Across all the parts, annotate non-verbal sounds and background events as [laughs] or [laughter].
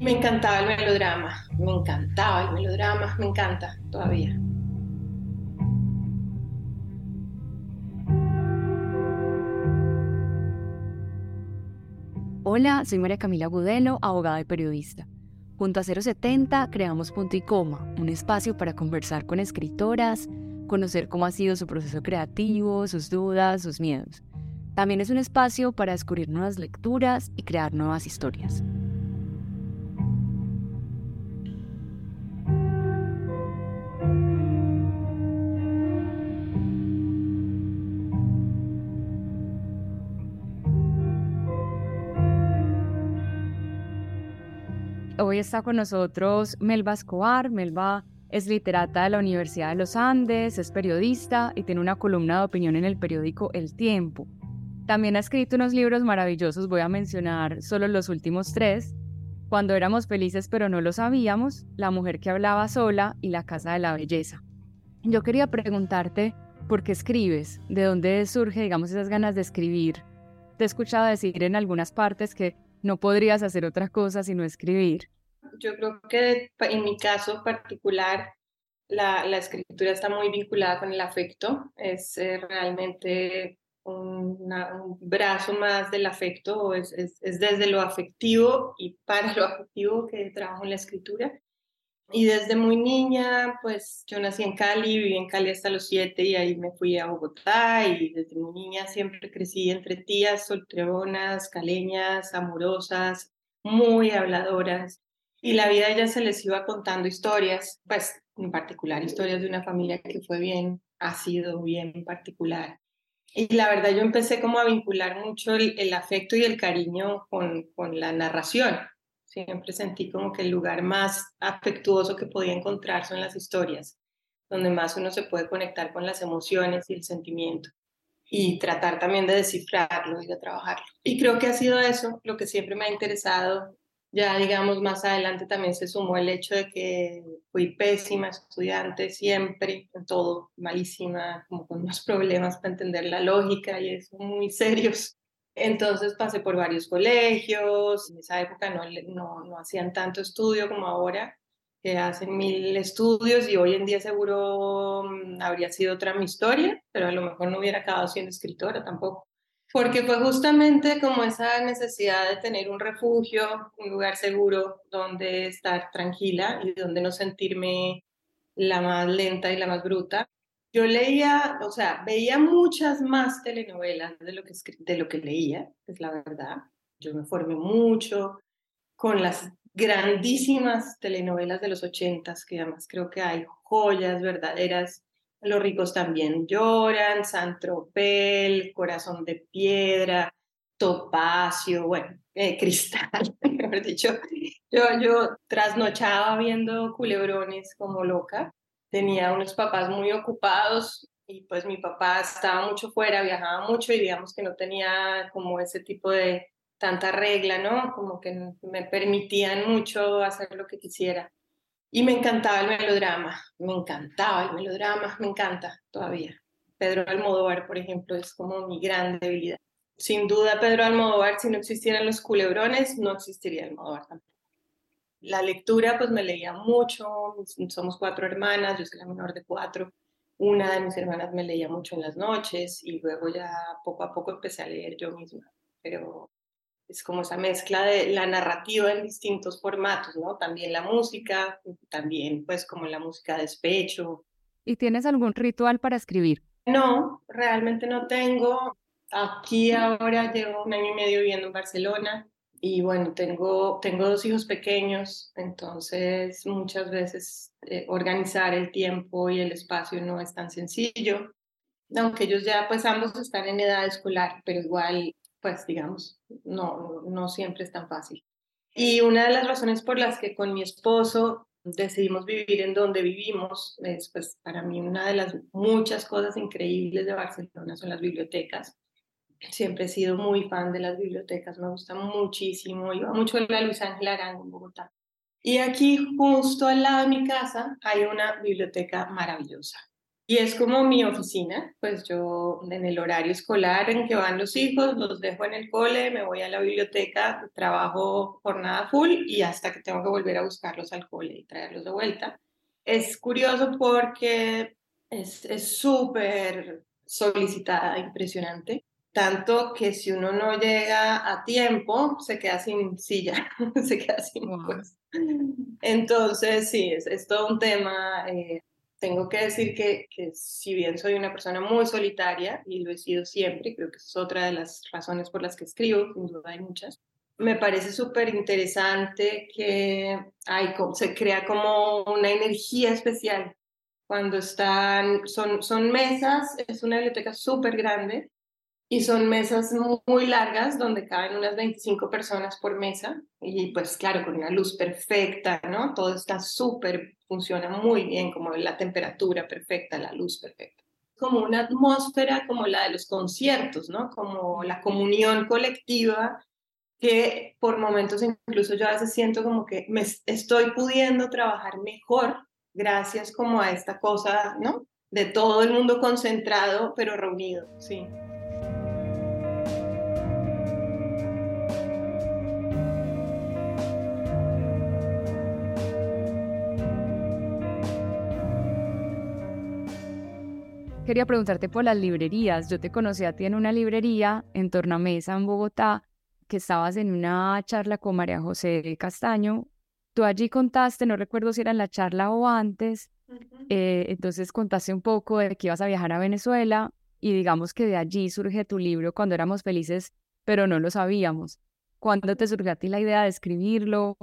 Me encantaba el melodrama, me encantaba el melodrama, me encanta todavía. Hola, soy María Camila Gudelo, abogada y periodista. Junto a 070 creamos Punto y Coma, un espacio para conversar con escritoras, conocer cómo ha sido su proceso creativo, sus dudas, sus miedos. También es un espacio para descubrir nuevas lecturas y crear nuevas historias. Hoy está con nosotros Melba Escobar. Melba es literata de la Universidad de los Andes, es periodista y tiene una columna de opinión en el periódico El Tiempo. También ha escrito unos libros maravillosos, voy a mencionar solo los últimos tres. Cuando éramos felices pero no lo sabíamos, La mujer que hablaba sola y La casa de la belleza. Yo quería preguntarte, ¿por qué escribes? ¿De dónde surge, digamos, esas ganas de escribir? Te he escuchado decir en algunas partes que no podrías hacer otra cosa sino escribir. Yo creo que en mi caso particular, la, la escritura está muy vinculada con el afecto, es eh, realmente un brazo más del afecto, es, es, es desde lo afectivo y para lo afectivo que trabajo en la escritura. Y desde muy niña, pues yo nací en Cali, viví en Cali hasta los siete y ahí me fui a Bogotá y desde muy niña siempre crecí entre tías solteronas, caleñas, amorosas, muy habladoras. Y la vida a ellas se les iba contando historias, pues en particular historias de una familia que fue bien, ha sido bien particular. Y la verdad yo empecé como a vincular mucho el, el afecto y el cariño con, con la narración. Siempre sentí como que el lugar más afectuoso que podía encontrar son las historias, donde más uno se puede conectar con las emociones y el sentimiento y tratar también de descifrarlo y de trabajarlo. Y creo que ha sido eso lo que siempre me ha interesado. Ya digamos más adelante también se sumó el hecho de que fui pésima estudiante siempre, en todo, malísima, como con más [laughs] problemas para entender la lógica y eso muy serios. Entonces pasé por varios colegios, en esa época no, no, no hacían tanto estudio como ahora, que hacen mil estudios y hoy en día seguro mm, habría sido otra mi historia, pero a lo mejor no hubiera acabado siendo escritora tampoco. Porque fue justamente como esa necesidad de tener un refugio, un lugar seguro donde estar tranquila y donde no sentirme la más lenta y la más bruta yo leía, o sea, veía muchas más telenovelas de lo que, de lo que leía, es la verdad. Yo me formé mucho con las grandísimas telenovelas de los ochentas, que además creo que hay joyas verdaderas. Los ricos también lloran, San Tropel, Corazón de Piedra, Topacio, bueno, eh, Cristal, [laughs] mejor dicho. Yo, yo trasnochaba viendo culebrones como loca tenía unos papás muy ocupados y pues mi papá estaba mucho fuera, viajaba mucho y digamos que no tenía como ese tipo de tanta regla, ¿no? Como que me permitían mucho hacer lo que quisiera. Y me encantaba el melodrama, me encantaba el melodrama, me encanta todavía. Pedro Almodóvar, por ejemplo, es como mi gran debilidad. Sin duda, Pedro Almodóvar, si no existieran los culebrones, no existiría Almodóvar tampoco. La lectura, pues me leía mucho, somos cuatro hermanas, yo soy la menor de cuatro. Una de mis hermanas me leía mucho en las noches y luego ya poco a poco empecé a leer yo misma. Pero es como esa mezcla de la narrativa en distintos formatos, ¿no? También la música, también pues como la música de despecho. ¿Y tienes algún ritual para escribir? No, realmente no tengo. Aquí ahora llevo un año y medio viviendo en Barcelona y bueno, tengo, tengo dos hijos pequeños, entonces muchas veces eh, organizar el tiempo y el espacio no es tan sencillo, aunque ellos ya pues ambos están en edad escolar, pero igual pues digamos, no, no siempre es tan fácil. Y una de las razones por las que con mi esposo decidimos vivir en donde vivimos es pues para mí una de las muchas cosas increíbles de Barcelona son las bibliotecas siempre he sido muy fan de las bibliotecas, me gusta muchísimo, iba mucho a la Luis Ángel Arango en Bogotá. Y aquí, justo al lado de mi casa, hay una biblioteca maravillosa. Y es como mi oficina, pues yo en el horario escolar en que van los hijos, los dejo en el cole, me voy a la biblioteca, trabajo jornada full y hasta que tengo que volver a buscarlos al cole y traerlos de vuelta. Es curioso porque es súper solicitada, impresionante, tanto que si uno no llega a tiempo, se queda sin silla, [laughs] se queda sin pues. Entonces, sí, es, es, todo un tema. Eh, tengo que decir que, que, si bien soy una persona muy solitaria, y lo he sido siempre, creo que es otra de las razones por las que escribo, sin duda hay muchas, me parece súper interesante que hay, se crea como una energía especial. Cuando están, son, son mesas, es una biblioteca súper grande, y son mesas muy largas donde caben unas 25 personas por mesa y pues claro, con una luz perfecta, ¿no? Todo está súper, funciona muy bien, como la temperatura perfecta, la luz perfecta. Como una atmósfera como la de los conciertos, ¿no? Como la comunión colectiva que por momentos incluso yo a veces siento como que me estoy pudiendo trabajar mejor gracias como a esta cosa, ¿no? De todo el mundo concentrado pero reunido, sí. Quería preguntarte por las librerías. Yo te conocí a ti en una librería en Tornamesa, en Bogotá, que estabas en una charla con María José Castaño. Tú allí contaste, no recuerdo si era en la charla o antes, eh, entonces contaste un poco de que ibas a viajar a Venezuela y digamos que de allí surge tu libro cuando éramos felices, pero no lo sabíamos. ¿Cuándo te surgió a ti la idea de escribirlo?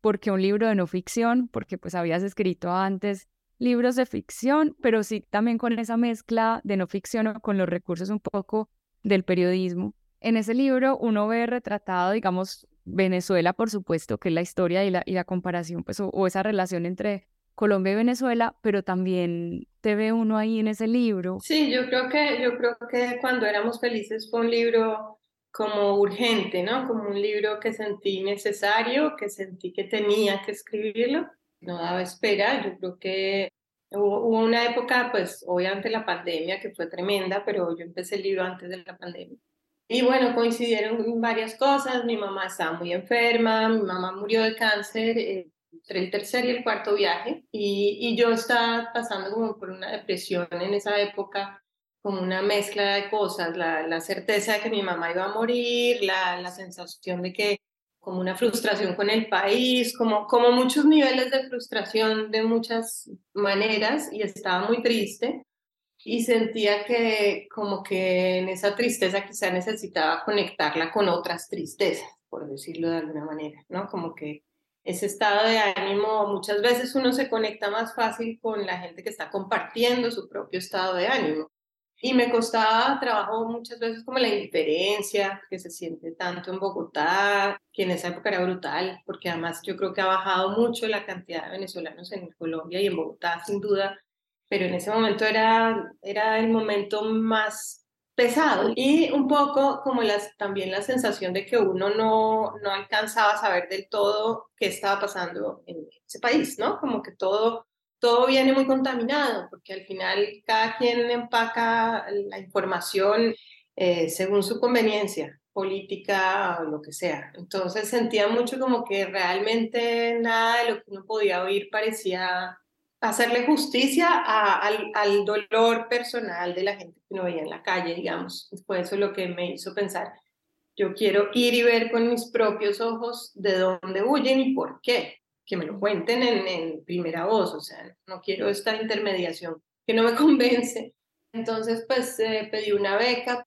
¿Por qué un libro de no ficción? Porque pues habías escrito antes libros de ficción, pero sí también con esa mezcla de no ficción o con los recursos un poco del periodismo. En ese libro uno ve retratado, digamos, Venezuela, por supuesto, que es la historia y la, y la comparación, pues, o, esa relación entre Colombia y Venezuela, pero también te ve uno ahí en ese libro. Sí, yo creo que, yo creo que cuando éramos felices fue un libro como urgente, ¿no? Como un libro que sentí necesario, que sentí que tenía que escribirlo no daba espera. Yo creo que hubo, una época, pues obviamente la pandemia, que fue tremenda, pero yo empecé el libro antes de la pandemia. Y bueno, coincidieron varias cosas. Mi mamá estaba muy enferma, mi mamá murió de cáncer eh, entre el tercer y el cuarto viaje. Y, y yo estaba pasando como por una depresión en esa época, como una mezcla de cosas, la, la certeza de que mi mamá iba a morir, la, la sensación de que como una frustración con el país, como, como muchos niveles de frustración de muchas maneras y estaba muy triste y sentía que como que en esa tristeza quizá necesitaba conectarla con otras tristezas, por decirlo de alguna manera, ¿no? Como que ese estado de ánimo, muchas veces uno se conecta más fácil con la gente que está compartiendo su propio estado de ánimo. Y me costaba trabajo muchas veces como la indiferencia que se siente tanto en Bogotá, que en esa época era brutal, porque además yo creo que ha bajado mucho la cantidad de venezolanos en Colombia y en Bogotá, sin duda, pero en ese momento era, era el momento más pesado y un poco como las, también la sensación de que uno no, no alcanzaba a saber del todo qué estaba pasando en ese país, ¿no? Como que todo todo viene muy contaminado, porque al final cada quien empaca la información eh, según su conveniencia política o lo que sea. Entonces sentía mucho como que realmente nada de lo que uno podía oír parecía hacerle justicia al, al, dolor personal de la gente que uno veía en la calle, digamos. Fue eso lo que me hizo pensar, yo quiero ir y ver con mis propios ojos de dónde huyen y por qué que me lo cuenten en, primera voz, o sea, no quiero esta intermediación que no me [laughs] convence. Entonces, pues eh, pedí una beca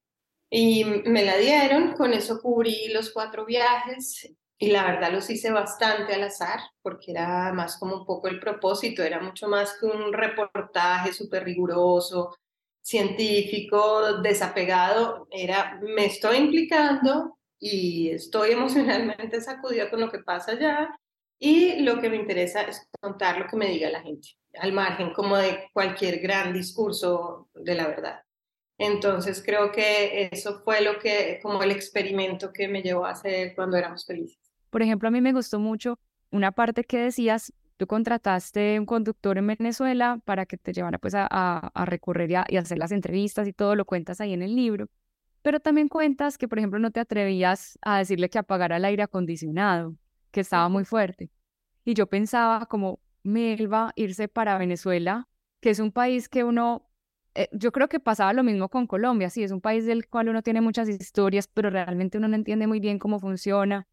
y me la dieron, con eso cubrí los cuatro viajes y la verdad los hice bastante al azar porque era más como un poco el propósito, era mucho más que un reportaje súper riguroso, científico, desapegado, era me estoy implicando y estoy emocionalmente sacudida con lo que pasa allá y lo que me interesa es contar lo que me diga la gente, al margen como de cualquier gran discurso de la verdad. Entonces creo que eso fue lo que, como el experimento que me llevó a hacer cuando éramos felices. Por ejemplo, a mí me gustó mucho una parte que decías Tú contrataste un conductor en Venezuela para que te llevara pues a, a, recorrer y, y hacer las entrevistas y todo, lo cuentas ahí en el libro. Pero también cuentas que, por ejemplo, no te atrevías a decirle que apagara el aire acondicionado, que estaba muy fuerte. Y yo pensaba como, Melba, irse para Venezuela, que es un país que uno, eh, yo creo que pasaba lo mismo con Colombia, sí, es un país del cual uno tiene muchas historias, pero realmente uno no entiende muy bien cómo funciona.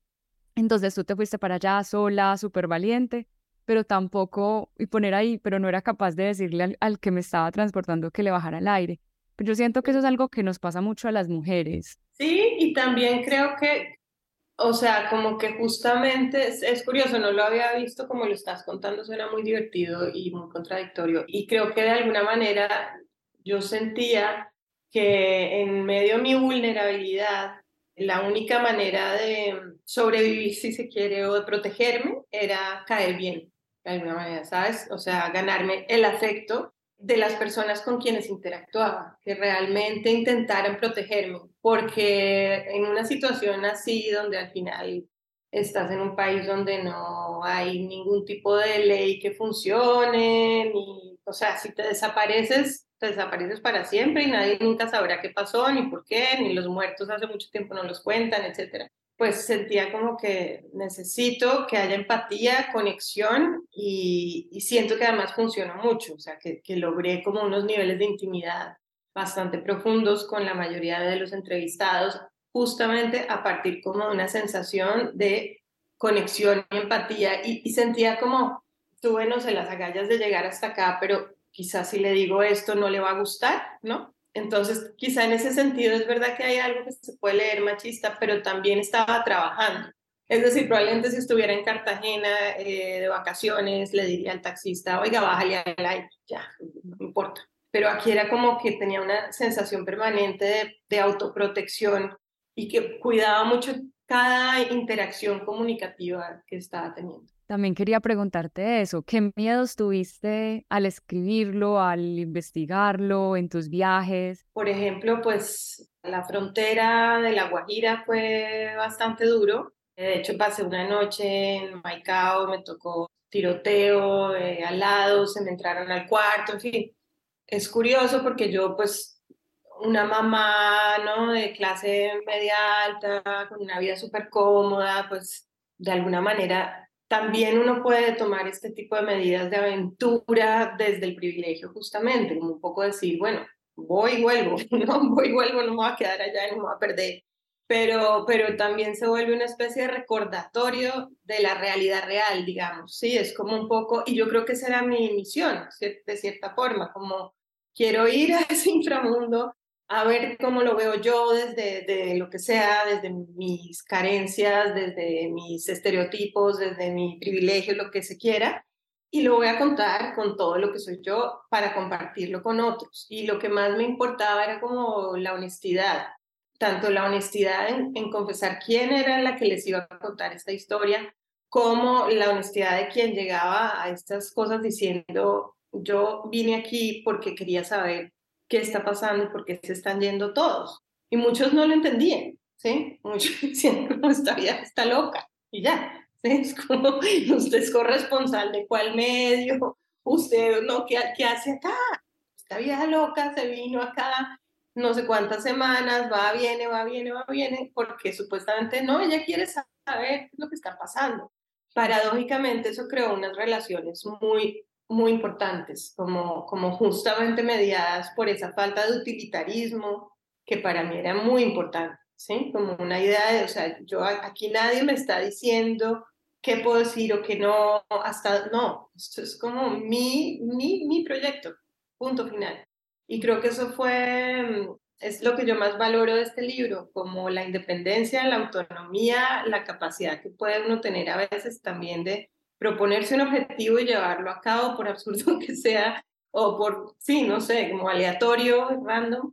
Entonces tú te fuiste para allá sola, súper valiente, pero tampoco, y poner ahí, pero no era capaz de decirle al, que me estaba transportando que le bajara el aire. Pero yo siento que eso es algo que nos pasa mucho a las mujeres. Sí, y también creo que, o sea, como que justamente es, curioso, no lo había visto como lo estás contando, suena muy divertido y muy contradictorio. Y creo que de alguna manera yo sentía que en medio de mi vulnerabilidad, la única manera de sobrevivir, si se quiere, o de protegerme, era caer bien de alguna manera, ¿sabes? O sea, ganarme el afecto de las personas con quienes interactuaba, que realmente intentaran protegerme, porque en una situación así, donde al final estás en un país donde no hay ningún tipo de ley que funcione, ni, o sea, si te desapareces, te desapareces para siempre y nadie nunca sabrá qué pasó, ni por qué, ni los muertos hace mucho tiempo no los cuentan, etcétera pues sentía como que necesito que haya empatía, conexión y, siento que además funcionó mucho, o sea, que, logré como unos niveles de intimidad bastante profundos con la mayoría de los entrevistados, justamente a partir como de una sensación de conexión y empatía y, y sentía como, tuve, no sé, las agallas de llegar hasta acá, pero quizás si le digo esto no le va a gustar, ¿no? Entonces, quizá en ese sentido es verdad que hay algo que se puede leer machista, pero también estaba trabajando. Es decir, probablemente si estuviera en Cartagena eh, de vacaciones, le diría al taxista, oiga, bájale al aire, ya, no importa. Pero aquí era como que tenía una sensación permanente de autoprotección y que cuidaba mucho cada interacción comunicativa que estaba teniendo. También quería preguntarte eso, ¿qué miedos tuviste al escribirlo, al investigarlo en tus viajes? Por ejemplo, pues la frontera de La Guajira fue bastante duro. De hecho, pasé una noche en Maicao, me tocó tiroteo eh, al lado, se me entraron al cuarto, en fin. Es curioso porque yo, pues, una mamá, ¿no? De clase media alta, con una vida súper cómoda, pues, de alguna manera también uno puede tomar este tipo de medidas de aventura desde el privilegio justamente, como un poco decir, bueno, voy y vuelvo, [laughs] no voy y vuelvo, no me voy a quedar allá y no me voy a perder. Pero, pero también se vuelve una especie de recordatorio de la realidad real, digamos, sí, es como un poco, y yo creo que esa era mi misión, de cierta forma, como quiero ir a ese [laughs] inframundo a ver cómo lo veo yo desde lo que sea, desde mis carencias, desde mis estereotipos, desde mi privilegio, lo que se quiera, y lo voy a contar con todo lo que soy yo para compartirlo con otros. Y lo que más me importaba era como la honestidad, tanto la honestidad en confesar quién era la que les iba a contar esta historia, como la honestidad de quien llegaba a estas cosas diciendo, yo vine aquí porque quería saber qué está pasando y por qué se están yendo todos. Y muchos no lo entendían, ¿sí? Muchos [laughs] decían, esta vida está loca y ya. ¿sí? Es como, [laughs] usted es corresponsal de cuál medio, usted no, ¿qué, qué hace acá? Esta vida loca se vino acá no sé cuántas semanas, va, viene, va, viene, va, viene, porque supuestamente no, ella quiere saber lo que está pasando. Paradójicamente eso creó unas relaciones muy muy importantes, como, como justamente mediadas por esa falta de utilitarismo que para mí era muy importante, ¿sí? Como una idea de, o sea, yo aquí nadie me está diciendo qué puedo decir o qué no, hasta, no, esto es como mi, mi, mi proyecto, punto final. Y creo que eso fue, es lo que yo más valoro de este libro, como la independencia, la autonomía, la capacidad que puede uno tener a veces también de proponerse un objetivo y llevarlo a cabo, por absurdo [laughs] que sea, o por, sí, no sé, como aleatorio, random.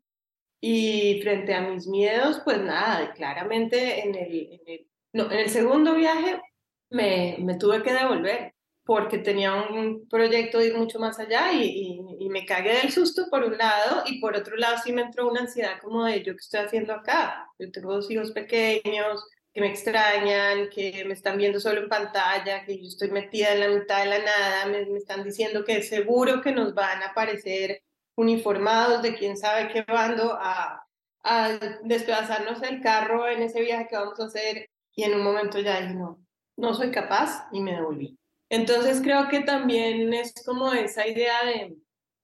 Y frente a mis miedos, pues nada, claramente en el, en el, no, en el segundo viaje me, me, tuve que devolver porque tenía un proyecto de ir mucho más allá y, y, y, me cagué del susto por un lado y por otro lado sí me entró una ansiedad como de yo qué estoy haciendo acá. Yo tengo dos hijos pequeños, que me extrañan, que me están viendo solo en pantalla, que yo estoy metida en la mitad de la nada, me, me están diciendo que seguro que nos van a aparecer uniformados de quién sabe qué bando a, a desplazarnos el carro en ese viaje que vamos a hacer y en un momento ya dije, no, no soy capaz y me devolví. Entonces creo que también es como esa idea de,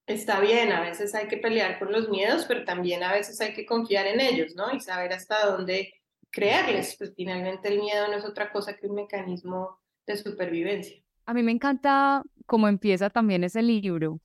está bien, a veces hay que pelear con los miedos, pero también a veces hay que confiar en ellos, ¿no? Y saber hasta dónde creerles. Pues finalmente el miedo no es otra cosa que un mecanismo de supervivencia. A mí me encanta cómo empieza también ese libro.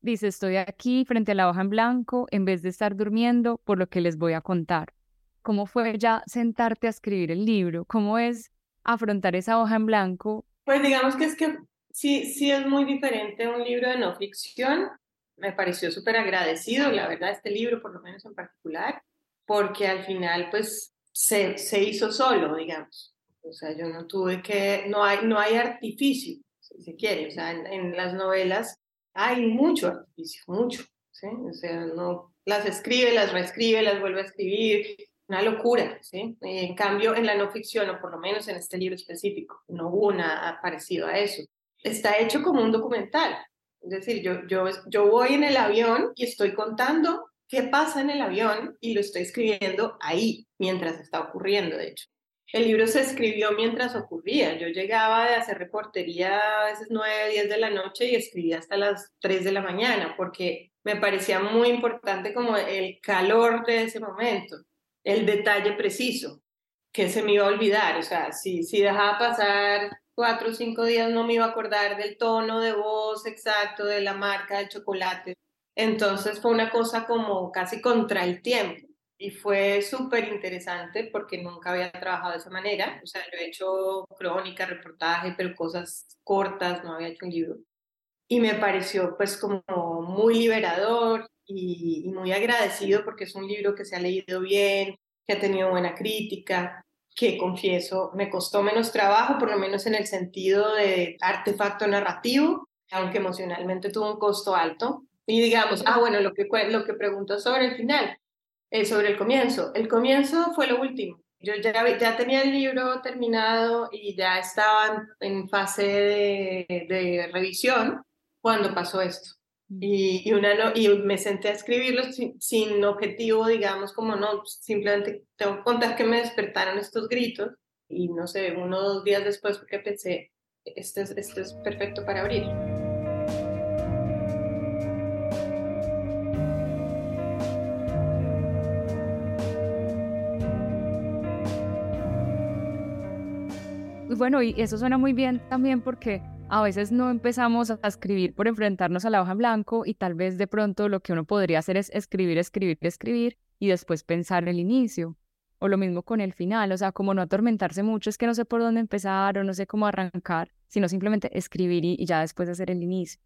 Dice, estoy aquí frente a la hoja en blanco en vez de estar durmiendo por lo que les voy a contar. ¿Cómo fue ya sentarte a escribir el libro? ¿Cómo es afrontar esa hoja en blanco? Pues digamos que es que sí, sí es muy diferente un libro de no ficción. Me pareció súper agradecido, la verdad, este libro, por lo menos en particular, porque al final, pues, se, se hizo solo, digamos. O sea, yo no tuve que, no hay, no hay artificio, si se quiere. O sea, en, en las novelas hay mucho artificio, mucho. ¿sí? O sea, no las escribe, las reescribe, las vuelve a escribir, una locura, ¿sí? En cambio, en la no ficción, o por lo menos en este libro específico, no hubo nada parecido a eso. Está hecho como un documental. Es decir, yo, yo, yo voy en el avión y estoy contando qué pasa en el avión y lo estoy escribiendo ahí, mientras está ocurriendo, de hecho. El libro se escribió mientras ocurría. Yo llegaba de hacer reportería a veces 9, 10 de la noche y escribía hasta las 3 de la mañana porque me parecía muy importante como el calor de ese momento el detalle preciso, que se me iba a olvidar. O sea, si, si dejaba pasar cuatro o cinco días no me iba a acordar del tono de voz exacto, de la marca del chocolate. Entonces fue una cosa como casi contra el tiempo y fue súper interesante porque nunca había trabajado de esa manera. O sea, yo he hecho crónica, reportaje, pero cosas cortas, no había hecho un libro. Y me pareció pues como muy liberador y, muy agradecido porque es un libro que se ha leído bien, que ha tenido buena crítica, que confieso me costó menos trabajo, por lo menos en el sentido de artefacto narrativo, aunque emocionalmente tuvo un costo alto. Y digamos, ah, bueno, lo que, lo que preguntó sobre el final, eh, sobre el comienzo. El comienzo fue lo último. Yo ya, ya tenía el libro terminado y ya estaba en fase de, de revisión cuando pasó esto. Y, una, y me senté a escribirlo sin, objetivo, digamos, como no, simplemente tengo que contar que me despertaron estos gritos y no sé, uno o dos días después porque pensé, esto es, esto es perfecto para abrir. Bueno, y eso suena muy bien también porque a veces no empezamos a escribir por enfrentarnos a la hoja en blanco y tal vez de pronto lo que uno podría hacer es escribir, escribir, escribir y después pensar el inicio. O lo mismo con el final, o sea, como no atormentarse mucho, es que no sé por dónde empezar o no sé cómo arrancar, sino simplemente escribir y, ya después hacer el inicio.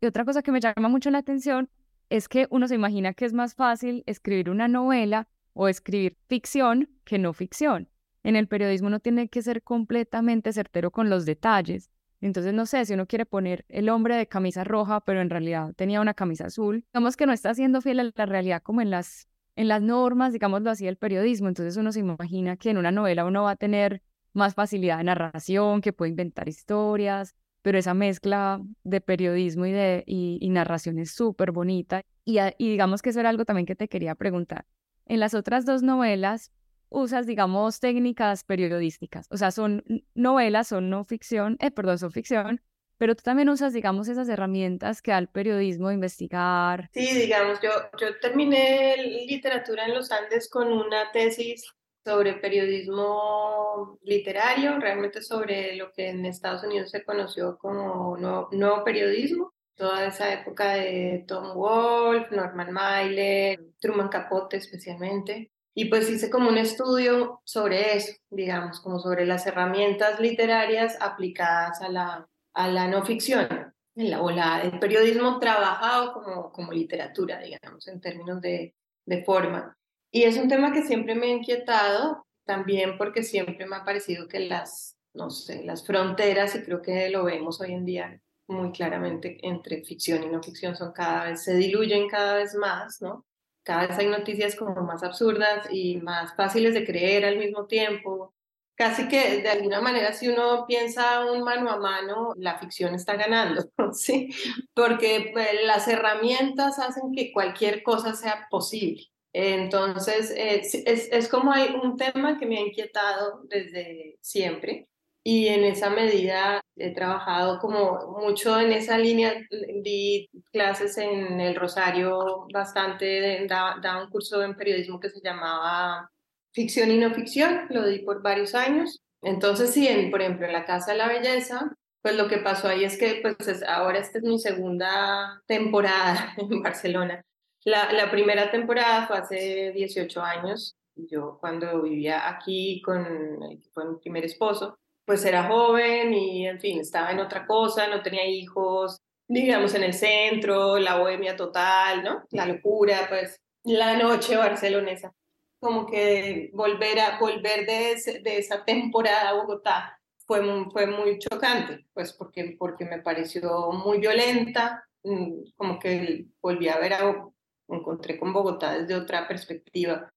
Y otra cosa que me llama mucho la atención es que uno se imagina que es más fácil escribir una novela o escribir ficción que no ficción. En el periodismo uno tiene que ser completamente certero con los detalles entonces, no sé, si uno quiere poner el hombre de camisa roja, pero en realidad tenía una camisa azul, digamos que no está siendo fiel a la realidad como en las, en las normas, digámoslo así, del periodismo. Entonces uno se imagina que en una novela uno va a tener más facilidad de narración, que puede inventar historias, pero esa mezcla de periodismo y, de, y, narración es súper bonita. Y, y digamos que eso era algo también que te quería preguntar. En las otras dos novelas, usas, digamos, técnicas periodísticas. O sea, son novelas, son no ficción, eh, perdón, son ficción, pero tú también usas, digamos, esas herramientas que da el periodismo de investigar. Sí, digamos, yo, yo terminé literatura en los Andes con una tesis sobre periodismo literario, realmente sobre lo que en Estados Unidos se conoció como nuevo, nuevo periodismo, toda esa época de Tom Wolfe, Norman Mailer, Truman Capote especialmente. Y pues hice como un estudio sobre eso, digamos, como sobre las herramientas literarias aplicadas a la, a la no ficción, la, o la, el periodismo trabajado como, como literatura, digamos, en términos de, de forma. Y es un tema que siempre me ha inquietado, también porque siempre me ha parecido que las, no sé, las fronteras, y creo que lo vemos hoy en día muy claramente entre ficción y no ficción, son cada vez, se diluyen cada vez más, ¿no? Cada vez hay noticias como más absurdas y más fáciles de creer al mismo tiempo. casi que de alguna manera si uno piensa un mano a mano, la ficción está ganando, [laughs] ¿sí? Porque pues, las herramientas hacen que cualquier cosa sea posible. Entonces, es, es, como hay un tema que me ha inquietado desde siempre y en esa medida he trabajado como mucho en esa línea, di clases en el Rosario bastante, daba un curso en periodismo que se llamaba ficción y no ficción, lo di por varios años. Entonces, sí, en, por ejemplo, en la Casa de la Belleza, pues lo que pasó ahí es que pues ahora esta es mi segunda temporada [laughs] en Barcelona. La, la primera temporada fue hace 18 años, yo cuando vivía aquí con fue mi primer esposo, pues era joven y en fin, estaba en otra cosa, no tenía hijos, digamos en el centro, la bohemia total, ¿no? La locura, pues la noche barcelonesa. Como que volver a volver de, de esa temporada a Bogotá fue, fue muy chocante, pues porque, porque me pareció muy violenta, mm, como que volví a ver, a, encontré con Bogotá desde otra perspectiva.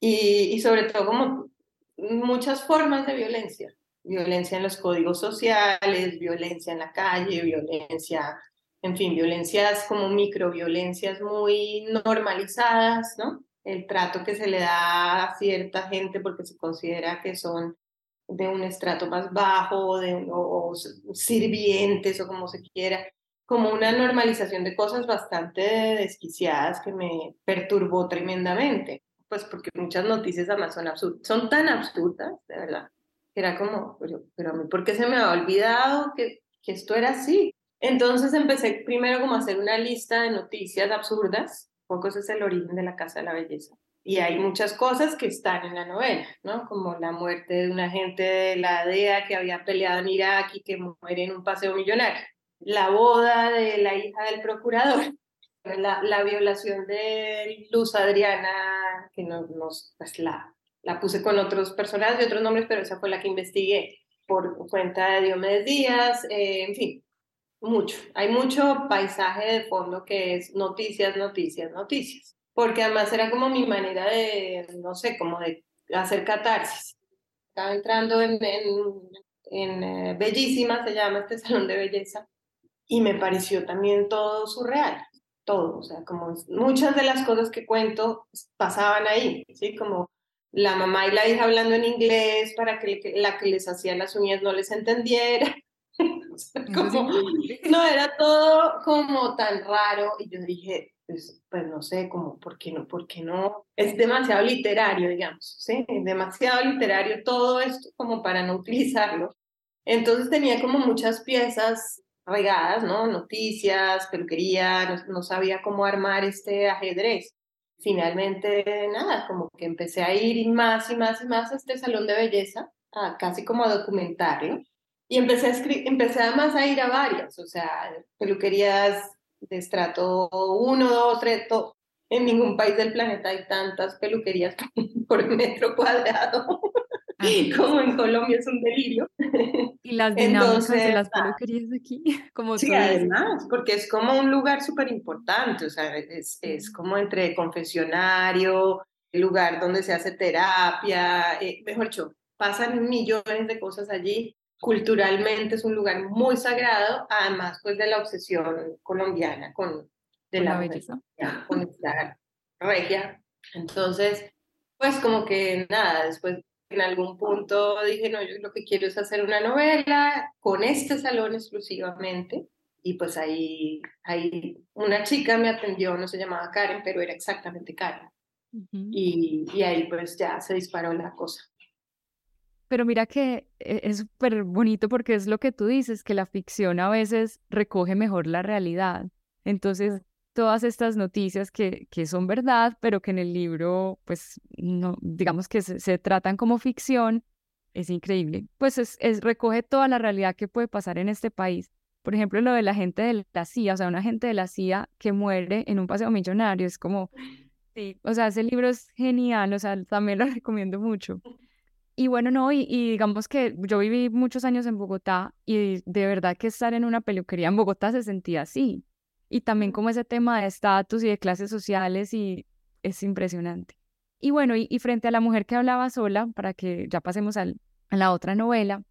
Y, y sobre todo como muchas formas de violencia, violencia en los códigos sociales, violencia en la calle, violencia, en fin, violencias como microviolencias muy normalizadas, ¿no? el trato que se le da a cierta gente porque se considera que son de un estrato más bajo de, o, sirvientes o como se quiera, como una normalización de cosas bastante desquiciadas que me perturbó tremendamente, pues porque muchas noticias además son absurdas, son tan absurdas, de verdad, era como, pero, pero a mí, ¿por qué se me ha olvidado que, que esto era así? Entonces empecé primero como a hacer una lista de noticias absurdas poco es el origen de la Casa de la Belleza. Y hay muchas cosas que están en la novela, ¿no? Como la muerte de un agente de la DEA que había peleado en Irak y que muere en un paseo millonario. La boda de la hija del procurador. [laughs] La, la violación de Luz Adriana, que no, nos, pues la puse con otros personajes y otros nombres, pero esa fue la que investigué por cuenta de Diomedes Díaz, eh, en fin, mucho. Hay mucho paisaje de fondo que es noticias, noticias, noticias. Porque además era como mi manera de, no sé, como de hacer catarsis. Estaba entrando en, en, eh, Bellísima, se llama este [laughs] salón de belleza, y me pareció también todo surreal, todo. O sea, como muchas de las cosas que cuento pasaban ahí, ¿sí? Como la mamá y la hija hablando en inglés para que la que les hacía las uñas no les entendiera. [laughs] no, era todo como tan raro y yo dije, pues, pues, no sé, como, ¿por qué no? ¿Por qué no? Es demasiado literario, digamos, ¿sí? Es demasiado literario todo esto como para no utilizarlo. Entonces tenía como muchas piezas regadas, ¿no? Noticias, peluquería, no, no sabía cómo armar este ajedrez. Finalmente, nada, como que empecé a ir más y más y más a este salón de belleza, casi como a documentarlo y empecé, a empecé además a ir a varias, o sea, peluquerías de estrato 1, 2, 3, todo. En ningún país del planeta hay tantas peluquerías [laughs] por metro cuadrado. Ah, [laughs] como en Colombia es un delirio. [laughs] Y las dinámicas de las ah, peluquerías aquí, [laughs] como Sí, además, porque es como un lugar súper importante, o sea, es, es como entre confesionario, el lugar donde se hace terapia, eh, mejor dicho, pasan millones de cosas allí. Culturalmente es un lugar muy sagrado, además pues de la obsesión colombiana con, de la, belleza, con esta regia. Entonces, pues como que nada, después en algún punto dije, no, yo lo que quiero es hacer una novela con este salón exclusivamente. Y pues ahí, ahí una chica me atendió, no se llamaba Karen, pero era exactamente Karen. y, y ahí pues ya se disparó la cosa. Pero mira que e, es súper bonito porque es lo que tú dices, que la ficción a veces recoge mejor la realidad. Entonces, todas estas noticias que, que son verdad, pero que en el libro, pues, no, digamos que se, tratan como ficción, es increíble. Pues es, es, recoge toda la realidad que puede pasar en este país. Por ejemplo, lo de la gente de la CIA, o sea, una gente de la CIA que muere en un paseo millonario, es como, sí, o sea, ese libro es genial, o sea, también lo [laughs] recomiendo mucho. Y bueno, no, y, digamos que yo viví muchos años en Bogotá y de verdad que estar en una peluquería en Bogotá se sentía así. Y también como ese tema de estatus y de clases sociales y es impresionante. Y bueno, y, frente a la mujer que hablaba sola, para que ya pasemos al, en la otra novela.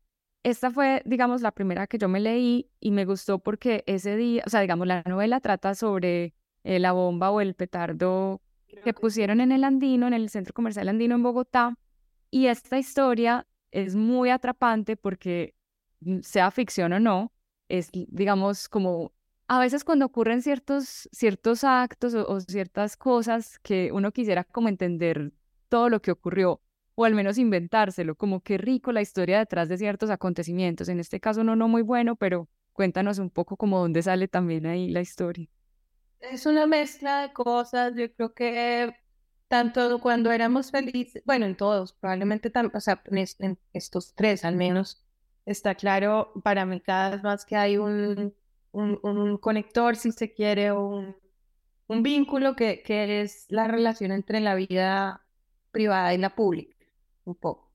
Esta fue, digamos, la primera que yo me leí y me gustó porque ese día, o sea, digamos, la novela trata sobre eh, la bomba o el petardo que pusieron en el Andino, en el Centro Comercial Andino en Bogotá. Y esta historia es muy atrapante porque, mm, sea ficción o no, es, digamos, como a veces cuando ocurren ciertos, ciertos actos o, ciertas cosas que uno quisiera como entender todo lo que ocurrió, o al menos inventárselo, como qué rico la historia detrás de ciertos acontecimientos. En este caso no, no muy bueno, pero cuéntanos un poco como dónde sale también ahí la historia. Es una mezcla de cosas, yo creo que tanto cuando éramos felices, bueno, en todos, probablemente, o sea, en, estos tres al menos, está claro para mí cada vez más que hay un, un, conector, si se quiere, un, un vínculo que, que es la relación entre la vida privada y la pública, un poco.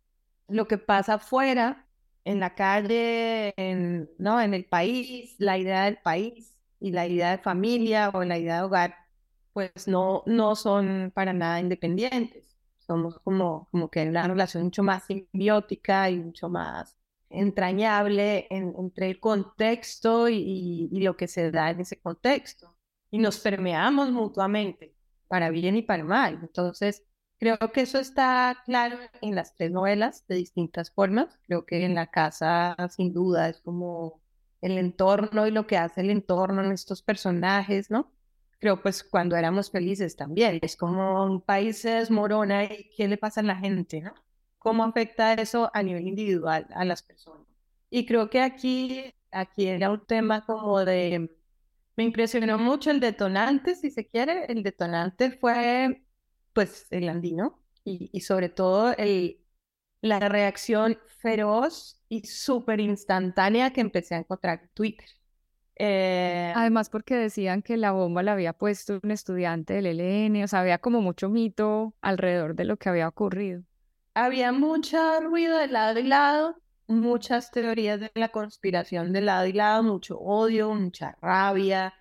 Lo que pasa afuera, en la calle, en, ¿no? en el país, la idea del país y la idea de familia o la idea de hogar, pues no, no son para nada independientes. Somos como, como que una relación mucho más simbiótica y mucho más entrañable entre el contexto y, y, lo que se da en ese contexto. Y nos permeamos mutuamente, para bien y para mal. Entonces, creo que eso está claro en las tres novelas de distintas formas. Creo que en la casa, sin duda, es como el entorno y lo que hace el entorno en estos personajes, ¿no? creo pues cuando éramos felices también. Es como un país se desmorona y qué le pasa a la gente, ¿no? ¿Cómo afecta eso a nivel individual a las personas? Y creo que aquí, aquí era un tema como de, me impresionó mucho el detonante, si se quiere, el detonante fue pues el andino y, y sobre todo el, la reacción feroz y súper instantánea que empecé a encontrar en Twitter. Eh, Además, porque decían que la bomba la había puesto un estudiante del ELN, o sea, había como mucho mito alrededor de lo que había ocurrido. Había mucho ruido de lado y lado, muchas teorías de la conspiración de lado y lado, mucho odio, mucha rabia,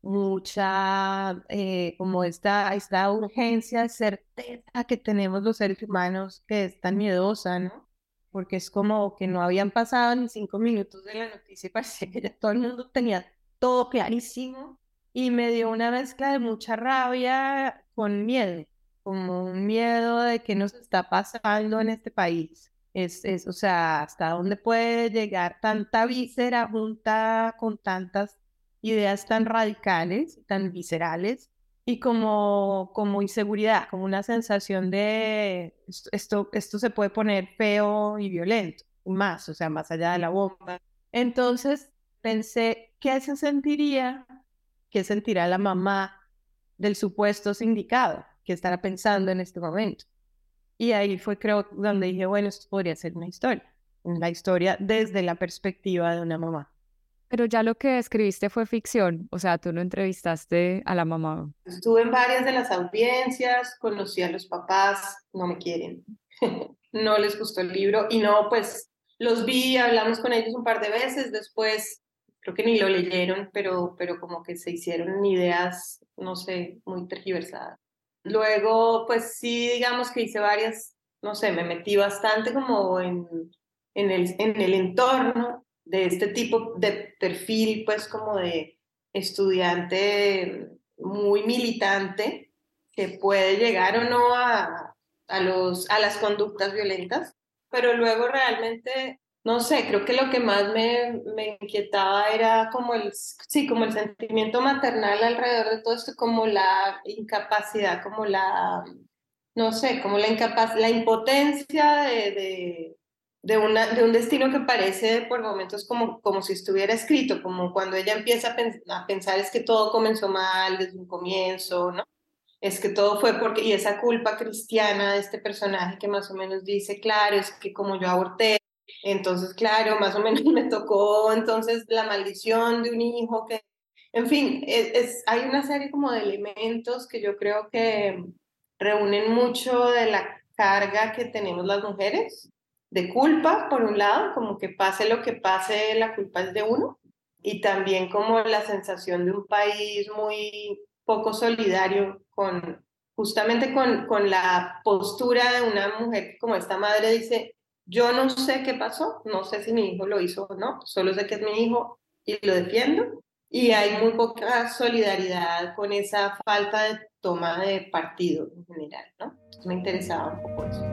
mucha, eh, como esta, esta urgencia, certeza que tenemos los seres humanos que es tan miedosa, ¿no? porque es como que no habían pasado ni cinco minutos de la noticia y parecía que ya todo el mundo tenía todo clarísimo y me dio una mezcla de mucha rabia con miedo, como un miedo de qué nos está pasando en este país. Es, es, o sea, hasta dónde puede llegar tanta víscera junta con tantas ideas tan radicales, tan viscerales, y como, como inseguridad, como una sensación de esto, esto se puede poner feo y violento, más, o sea, más allá de la bomba. Entonces pensé, ¿qué se sentiría? ¿Qué sentirá la mamá del supuesto sindicado? ¿Qué estará pensando en este momento? Y ahí fue, creo, donde dije, bueno, esto podría ser una historia, una historia desde la perspectiva de una mamá. Pero ya lo que escribiste fue ficción, o sea, tú no entrevistaste a la mamá. Estuve en varias de las audiencias, conocí a los papás, no me quieren, [laughs] no les gustó el libro y no, pues los vi, hablamos con ellos un par de veces, después creo que ni lo leyeron, pero, pero como que se hicieron ideas, no sé, muy tergiversadas. Luego, pues sí, digamos que hice varias, no sé, me metí bastante como en, en, el, en el entorno de este tipo de perfil, pues como de estudiante muy militante, que puede llegar o no a, a, los, a las conductas violentas, pero luego realmente, no sé, creo que lo que más me, me inquietaba era como el, sí, como el sentimiento maternal alrededor de todo esto, como la incapacidad, como la, no sé, como la, la impotencia de de, una, de un destino que parece por momentos como, como si estuviera escrito, como cuando ella empieza a, pensar es que todo comenzó mal desde un comienzo, ¿no? Es que todo fue porque, y esa culpa cristiana de este personaje que más o menos dice, claro, es que como yo aborté, entonces, claro, más o menos [laughs] me tocó entonces la maldición de un hijo que, en fin, es, es, hay una serie como de elementos que yo creo que reúnen mucho de la carga que tenemos las mujeres de culpa, por un lado, como que pase lo que pase, la culpa es de uno, y también como la sensación de un país muy poco solidario con justamente con, con la postura de una mujer como esta madre dice, Yo no sé qué pasó, no sé si mi hijo lo hizo o no, solo sé que es mi hijo y lo defiendo. Y hay muy poca solidaridad con esa falta de toma de partido en general, ¿no? me interesaba un poco eso.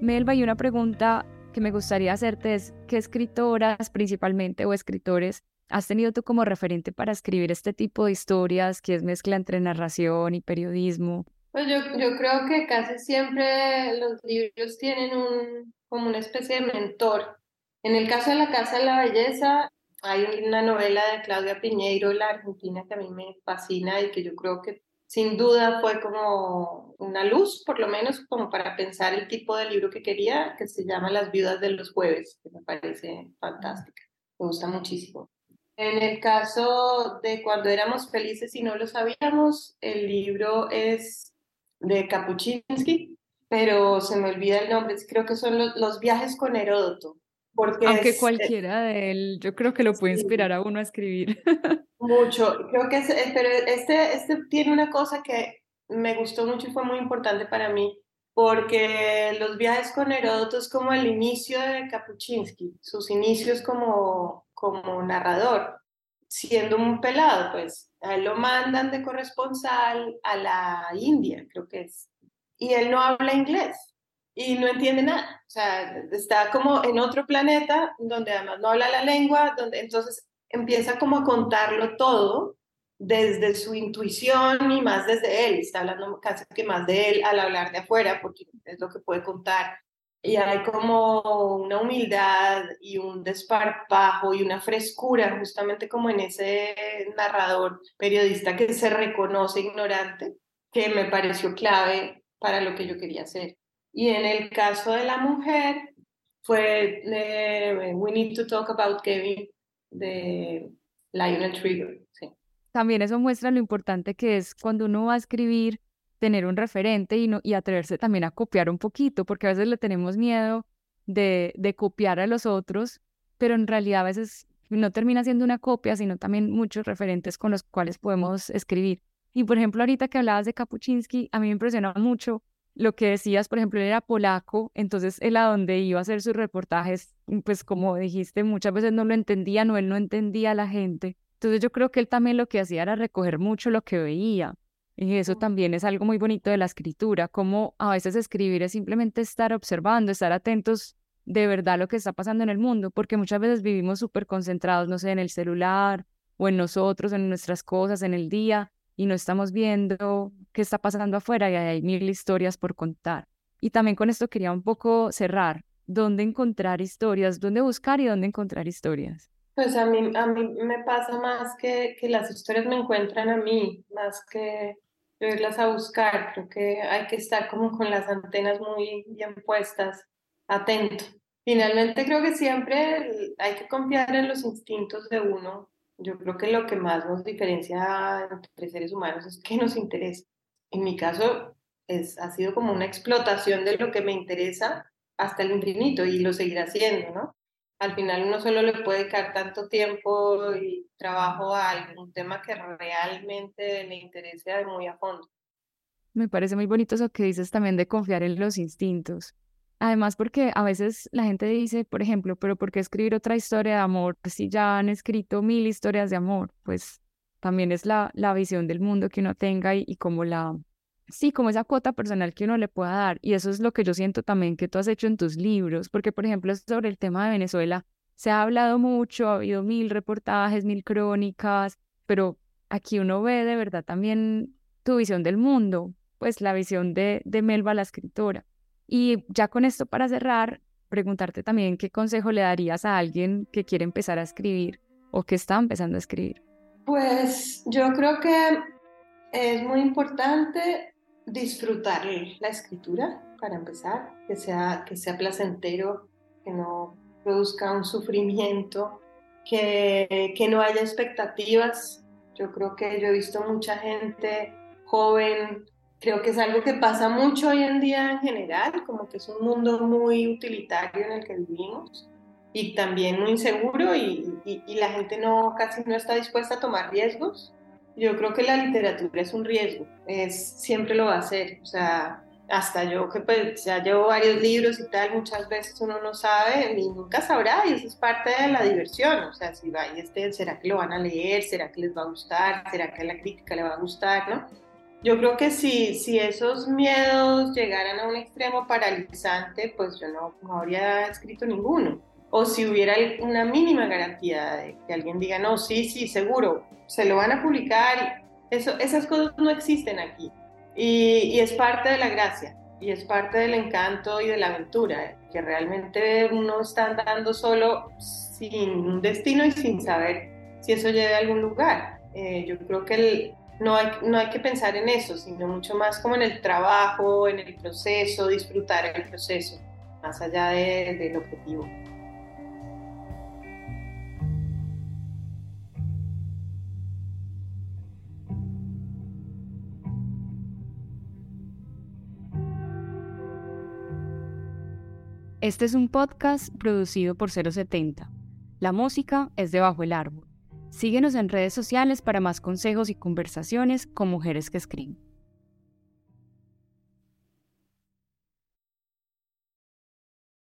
Melba, y una pregunta que me gustaría hacerte es, ¿qué escritoras principalmente o escritores has tenido tú como referente para escribir este tipo de historias que es mezcla entre narración y periodismo? Pues yo, yo creo que casi siempre los libros tienen un, como una especie de mentor. En el caso de La Casa de la Belleza, hay una novela de Claudia Piñeiro, la argentina, que a mí me fascina y que yo creo que sin duda fue como una luz, por lo menos como para pensar el tipo de libro que quería, que se llama Las viudas de los jueves, que me parece fantástica, me gusta muchísimo. En el caso de cuando éramos felices y no lo sabíamos, el libro es de Kapuczynski, pero se me olvida el nombre, creo que son los, viajes con Heródoto. Porque Aunque eh, cualquiera de él, yo creo que lo puede inspirar a uno a escribir. [laughs] Mucho, creo que es, eh, pero este, este tiene una cosa que me gustó mucho y fue muy importante para mí, porque los viajes con Heródoto es como el inicio de Kapuczynski, sus inicios como, como narrador, siendo un pelado, pues a él lo mandan de corresponsal a la India, creo que es, y él no habla inglés y no entiende nada, o sea, está como en otro planeta donde además no habla la lengua, donde entonces empieza como a contarlo todo desde su intuición y más desde él, está hablando casi que más de él al hablar de afuera, porque es lo que puede contar. Y hay como una humildad y un desparpajo y una frescura, justamente como en ese narrador periodista que se reconoce ignorante, que me pareció clave para lo que yo quería hacer. Y en el caso de la mujer, fue eh, We Need to Talk About Kevin, de Lionel Trigger. Sí. También eso muestra lo importante que es cuando uno va a escribir, tener un referente y, no, y atreverse también a copiar un poquito, porque a veces le tenemos miedo de, de copiar a los otros, pero en realidad a veces no termina siendo una copia, sino también muchos referentes con los cuales podemos escribir. Y por ejemplo, ahorita que hablabas de Kapuczynski, a mí me impresionaba mucho lo que decías, por ejemplo, él era polaco, entonces él a donde iba a hacer sus reportajes, mm, pues como dijiste, muchas veces no lo entendía, no, él no entendía a la gente. Entonces yo creo que él también lo que hacía era recoger mucho lo que veía. Y eso también es algo muy bonito de la escritura, como a veces escribir es simplemente estar observando, estar atentos de verdad a lo que está pasando en el mundo, porque muchas veces vivimos súper concentrados, no sé, en el celular o en nosotros, en nuestras cosas, en el día, y no estamos viendo qué está pasando afuera y hay mil historias por contar. Y también con esto quería un poco cerrar, ¿dónde encontrar historias? ¿Dónde buscar y dónde encontrar historias? Pues a mí, a mí me pasa más que, que las historias me encuentran a mí, más que irlas a buscar. Creo que hay que estar como con las antenas muy bien puestas, atento. Finalmente creo que siempre hay que confiar en los instintos de uno yo creo que lo que más nos diferencia entre seres humanos es que nos interesa. En mi caso, es, ha sido como una explotación de lo que me interesa hasta el infinito y lo seguirá haciendo, ¿no? Al final uno solo le puede dedicar tanto tiempo y trabajo a algún tema que realmente le interese muy a fondo. Me parece muy bonito eso que dices también de confiar en los instintos. Además, porque a veces la gente dice, por ejemplo, pero ¿por qué escribir otra historia de amor si ya han escrito mil historias de amor? Pues también es la, la visión del mundo que uno tenga y, como la, sí, como esa cuota personal que uno le pueda dar. Y eso es lo que yo siento también que tú has hecho en tus libros, porque por ejemplo sobre el tema de Venezuela se ha hablado mucho, ha habido mil reportajes, mil crónicas, pero aquí uno ve de verdad también tu visión del mundo, pues la visión de, de Melba, la escritora. Y ya con esto para cerrar, preguntarte también qué consejo le darías a alguien que quiere empezar a escribir o que está empezando a escribir. Pues yo creo que es muy importante disfrutar la escritura para empezar, que sea, que sea placentero, que no produzca un sufrimiento, que, que no haya expectativas. Yo creo que yo he visto mucha gente joven Creo que es algo que pasa mucho hoy en día en general, como que es un mundo muy utilitario en el que vivimos y también muy inseguro y, y, la gente no casi no está dispuesta a tomar riesgos. Yo creo que la literatura es un riesgo, es, siempre lo va a ser. O sea, hasta yo que pues ya llevo varios libros y tal, muchas veces uno no sabe y nunca sabrá y eso es parte de la diversión. O sea, si va y este, ¿será que lo van a leer? ¿Será que les va a gustar? ¿Será que a la crítica le va a gustar? ¿no? Yo creo que si, si esos miedos llegaran a un extremo paralizante, pues yo no, no habría escrito ninguno o si hubiera una mínima garantía de que alguien diga, no, sí, sí, seguro, se lo van a publicar. Eso, esas cosas no existen aquí. Y, es parte de la gracia, y es parte del encanto y de la aventura, que realmente uno está andando solo sin un destino y sin saber si eso lleva a algún lugar. Eh, yo creo que no, hay, no hay que pensar en eso, sino mucho más como en el trabajo, en el proceso, disfrutar el proceso, más allá del objetivo. Este es un podcast producido por 070. La música es de Bajo el Árbol. Síguenos en redes sociales para más consejos y conversaciones con mujeres que escriben.